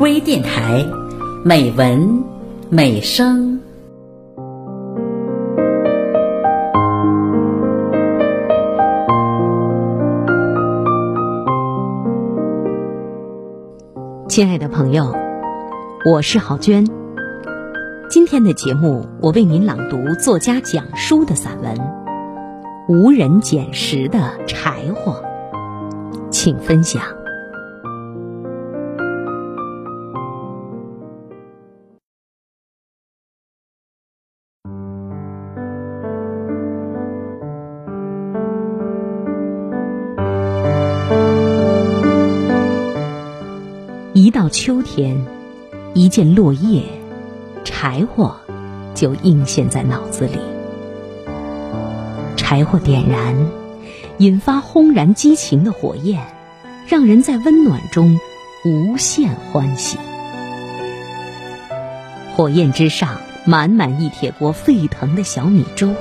微电台，美文美声。亲爱的朋友，我是郝娟。今天的节目，我为您朗读作家蒋舒的散文《无人捡拾的柴火》，请分享。一到秋天，一见落叶，柴火就映现在脑子里。柴火点燃，引发轰然激情的火焰，让人在温暖中无限欢喜。火焰之上，满满一铁锅沸腾的小米粥，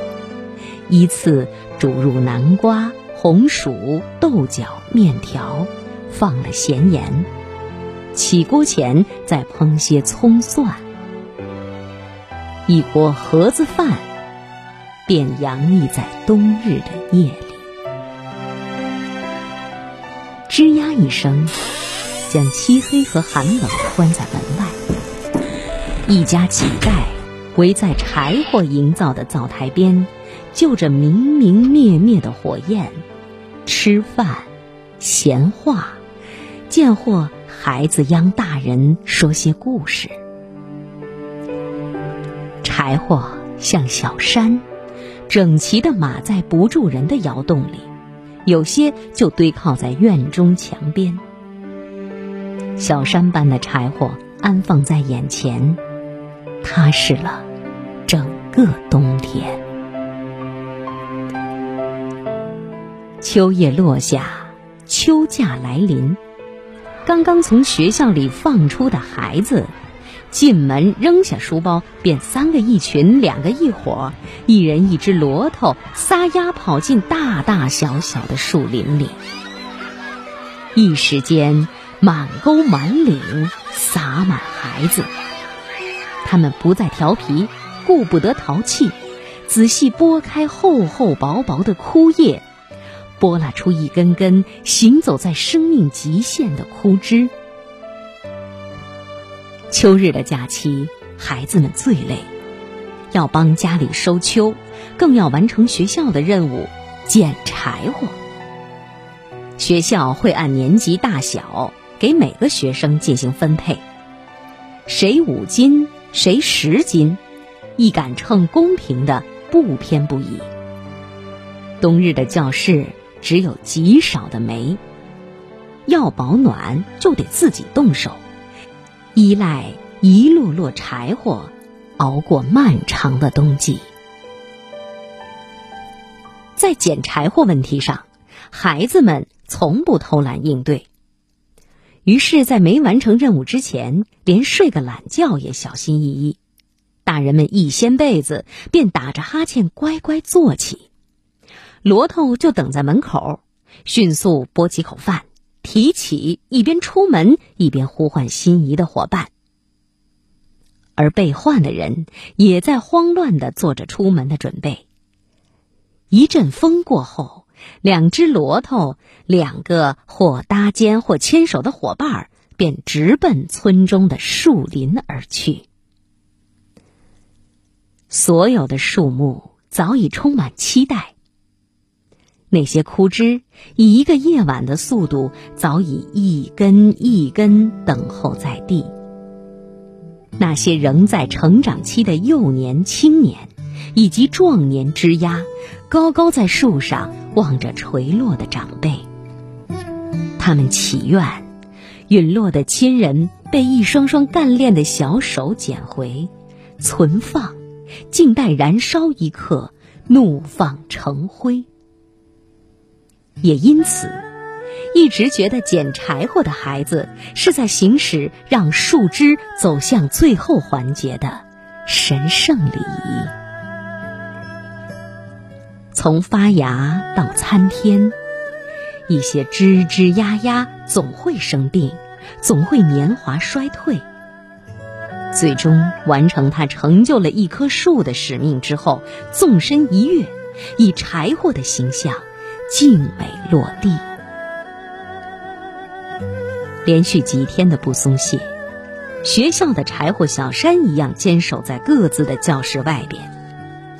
依次煮入南瓜、红薯、豆角、面条，放了咸盐。起锅前再烹些葱蒜，一锅盒子饭便洋溢在冬日的夜里。吱呀一声，将漆黑和寒冷关在门外。一家几代围在柴火营造的灶台边，就着明明灭灭的火焰，吃饭、闲话，见或。孩子央大人说些故事，柴火像小山，整齐的码在不住人的窑洞里，有些就堆靠在院中墙边。小山般的柴火安放在眼前，踏实了整个冬天。秋叶落下，秋假来临。刚刚从学校里放出的孩子，进门扔下书包，便三个一群，两个一伙，一人一只骡头，撒丫跑进大大小小的树林里。一时间，满沟满岭洒满孩子。他们不再调皮，顾不得淘气，仔细拨开厚厚薄薄的枯叶。拨拉出一根根行走在生命极限的枯枝。秋日的假期，孩子们最累，要帮家里收秋，更要完成学校的任务——捡柴火。学校会按年级大小给每个学生进行分配，谁五斤，谁十斤，一杆秤公平的不偏不倚。冬日的教室。只有极少的煤，要保暖就得自己动手，依赖一摞摞柴火，熬过漫长的冬季。在捡柴火问题上，孩子们从不偷懒应对，于是，在没完成任务之前，连睡个懒觉也小心翼翼。大人们一掀被子，便打着哈欠乖乖坐起。骡头就等在门口，迅速拨几口饭，提起，一边出门一边呼唤心仪的伙伴。而被唤的人也在慌乱的做着出门的准备。一阵风过后，两只骡头，两个或搭肩或牵手的伙伴，便直奔村中的树林而去。所有的树木早已充满期待。那些枯枝以一个夜晚的速度，早已一根一根等候在地。那些仍在成长期的幼年、青年以及壮年枝丫，高高在树上望着垂落的长辈。他们祈愿，陨落的亲人被一双双干练的小手捡回，存放，静待燃烧一刻，怒放成灰。也因此，一直觉得捡柴火的孩子是在行使让树枝走向最后环节的神圣礼仪。从发芽到参天，一些枝枝丫丫总会生病，总会年华衰退。最终完成他成就了一棵树的使命之后，纵身一跃，以柴火的形象静美落地。连续几天的不松懈，学校的柴火小山一样坚守在各自的教室外边，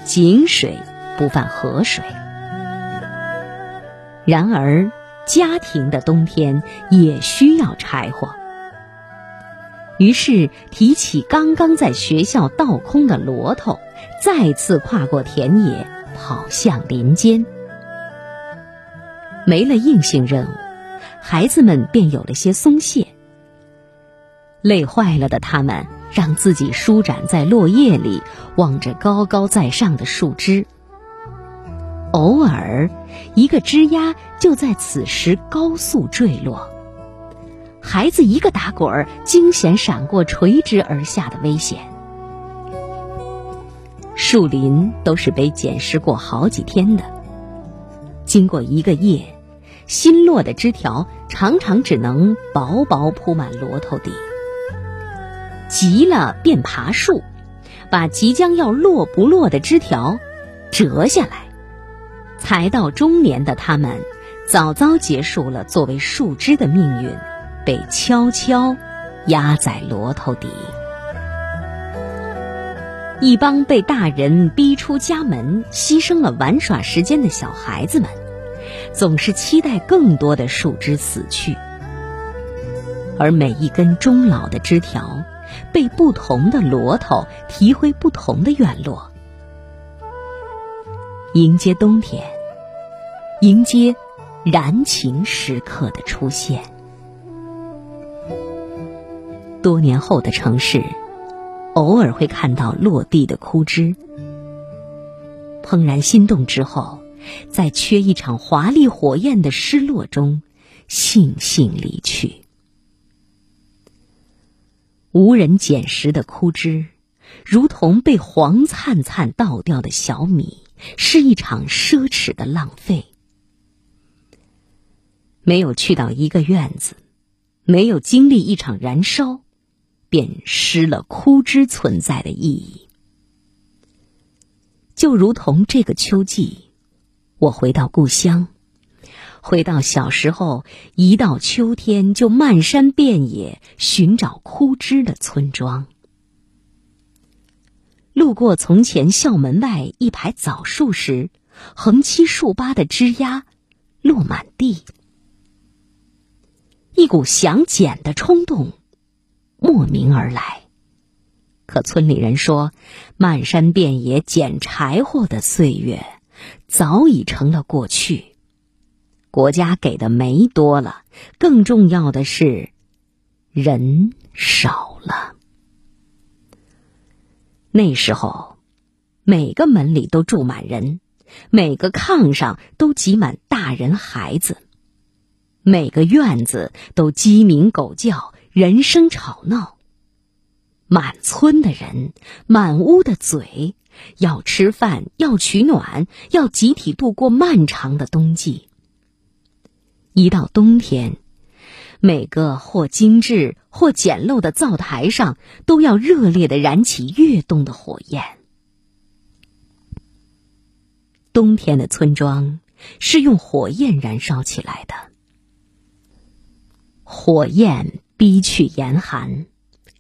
井水不犯河水。然而，家庭的冬天也需要柴火。于是，提起刚刚在学校倒空的骡头，再次跨过田野，跑向林间。没了硬性任务，孩子们便有了些松懈。累坏了的他们，让自己舒展在落叶里，望着高高在上的树枝。偶尔，一个枝丫就在此时高速坠落。孩子一个打滚儿，惊险闪过垂直而下的危险。树林都是被捡拾过好几天的，经过一个夜，新落的枝条常常只能薄薄铺满摞头底。急了便爬树，把即将要落不落的枝条折下来。才到中年的他们，早早结束了作为树枝的命运。被悄悄压在骡头底。一帮被大人逼出家门、牺牲了玩耍时间的小孩子们，总是期待更多的树枝死去，而每一根终老的枝条，被不同的骡头提回不同的院落，迎接冬天，迎接燃情时刻的出现。多年后的城市，偶尔会看到落地的枯枝。怦然心动之后，在缺一场华丽火焰的失落中，悻悻离去。无人捡拾的枯枝，如同被黄灿灿倒掉的小米，是一场奢侈的浪费。没有去到一个院子，没有经历一场燃烧。便失了枯枝存在的意义。就如同这个秋季，我回到故乡，回到小时候一到秋天就漫山遍野寻找枯枝的村庄。路过从前校门外一排枣树时，横七竖八的枝丫落满地，一股想捡的冲动。莫名而来，可村里人说，漫山遍野捡柴火的岁月早已成了过去。国家给的煤多了，更重要的是人少了。那时候，每个门里都住满人，每个炕上都挤满大人孩子，每个院子都鸡鸣狗叫。人声吵闹，满村的人，满屋的嘴，要吃饭，要取暖，要集体度过漫长的冬季。一到冬天，每个或精致或简陋的灶台上，都要热烈的燃起跃动的火焰。冬天的村庄是用火焰燃烧起来的，火焰。逼去严寒，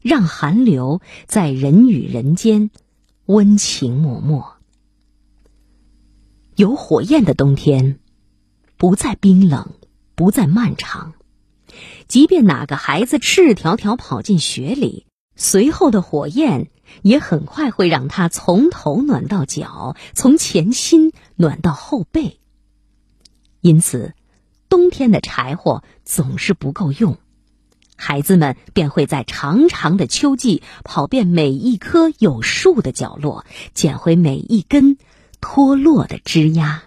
让寒流在人与人间温情脉脉。有火焰的冬天，不再冰冷，不再漫长。即便哪个孩子赤条条跑进雪里，随后的火焰也很快会让他从头暖到脚，从前心暖到后背。因此，冬天的柴火总是不够用。孩子们便会在长长的秋季跑遍每一棵有树的角落，捡回每一根脱落的枝丫。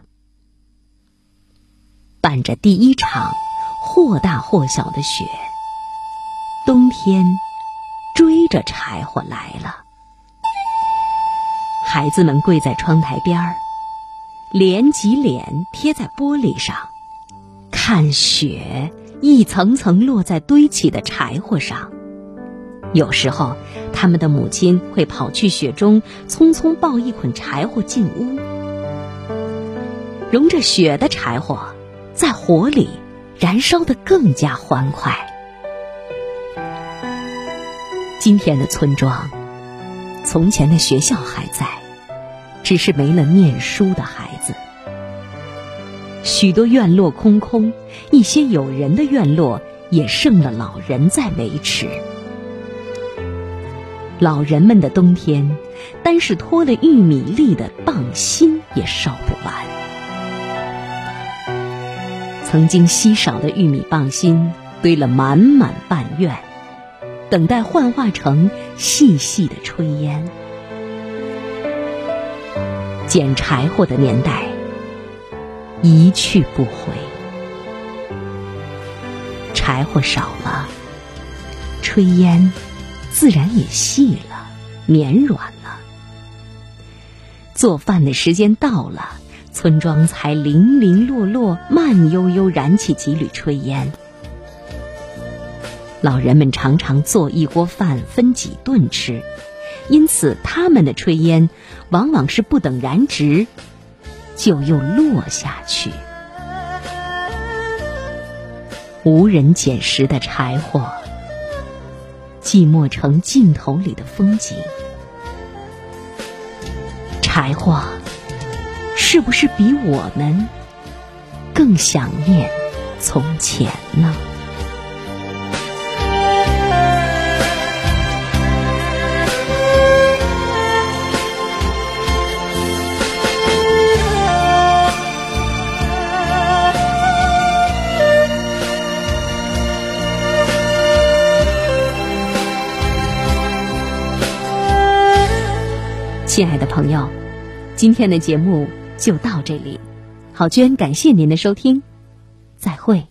伴着第一场或大或小的雪，冬天追着柴火来了。孩子们跪在窗台边儿，脸挤脸贴在玻璃上，看雪。一层层落在堆起的柴火上。有时候，他们的母亲会跑去雪中，匆匆抱一捆柴火进屋。融着雪的柴火，在火里燃烧得更加欢快。今天的村庄，从前的学校还在，只是没了念书的孩子。许多院落空空，一些有人的院落也剩了老人在维持。老人们的冬天，单是脱了玉米粒的棒芯也烧不完。曾经稀少的玉米棒芯堆了满满半院，等待幻化成细细的炊烟。捡柴火的年代一去不回，柴火少了，炊烟。自然也细了，绵软了。做饭的时间到了，村庄才零零落落、慢悠悠燃起几缕炊烟。老人们常常做一锅饭分几顿吃，因此他们的炊烟往往是不等燃直，就又落下去。无人捡拾的柴火。寂寞成镜头里的风景，柴火是不是比我们更想念从前呢？亲爱的朋友，今天的节目就到这里。郝娟，感谢您的收听，再会。